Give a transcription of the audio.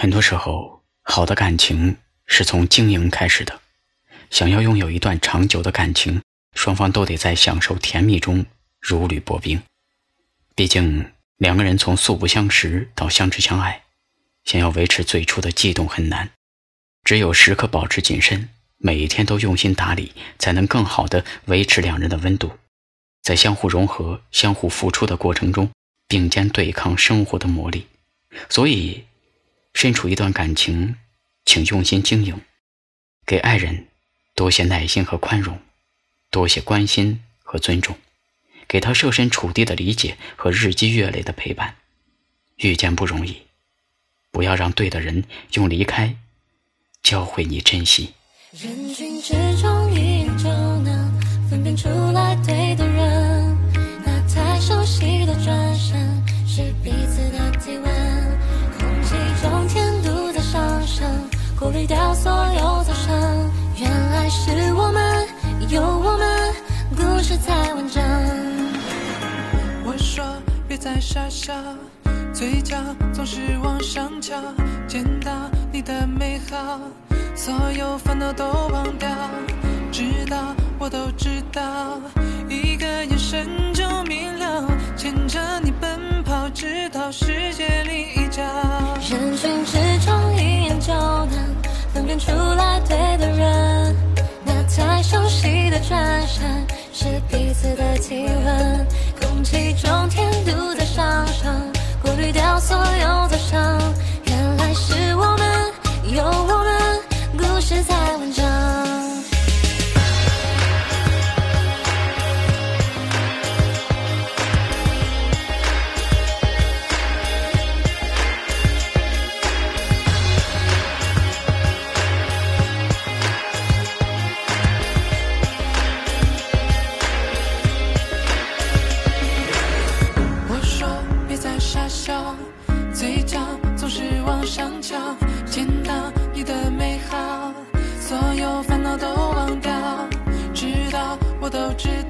很多时候，好的感情是从经营开始的。想要拥有一段长久的感情，双方都得在享受甜蜜中如履薄冰。毕竟，两个人从素不相识到相知相爱，想要维持最初的悸动很难。只有时刻保持谨慎，每一天都用心打理，才能更好的维持两人的温度，在相互融合、相互付出的过程中，并肩对抗生活的磨砺。所以，身处一段感情，请用心经营，给爱人多些耐心和宽容，多些关心和尊重，给他设身处地的理解和日积月累的陪伴。遇见不容易，不要让对的人用离开教会你珍惜。人群之中，一眼就能分辨出来对在傻笑，嘴角总是往上翘，见到你的美好。所有烦恼都忘掉，知道我都知道，一个眼神就明了，牵着你奔跑，直到世界另一角。人群之中，一眼就能分辨出来对的人，那太熟悉的转身，是彼此的体温。嘴角总是往上翘，见到你的美好，所有烦恼都忘掉，直到我都知道。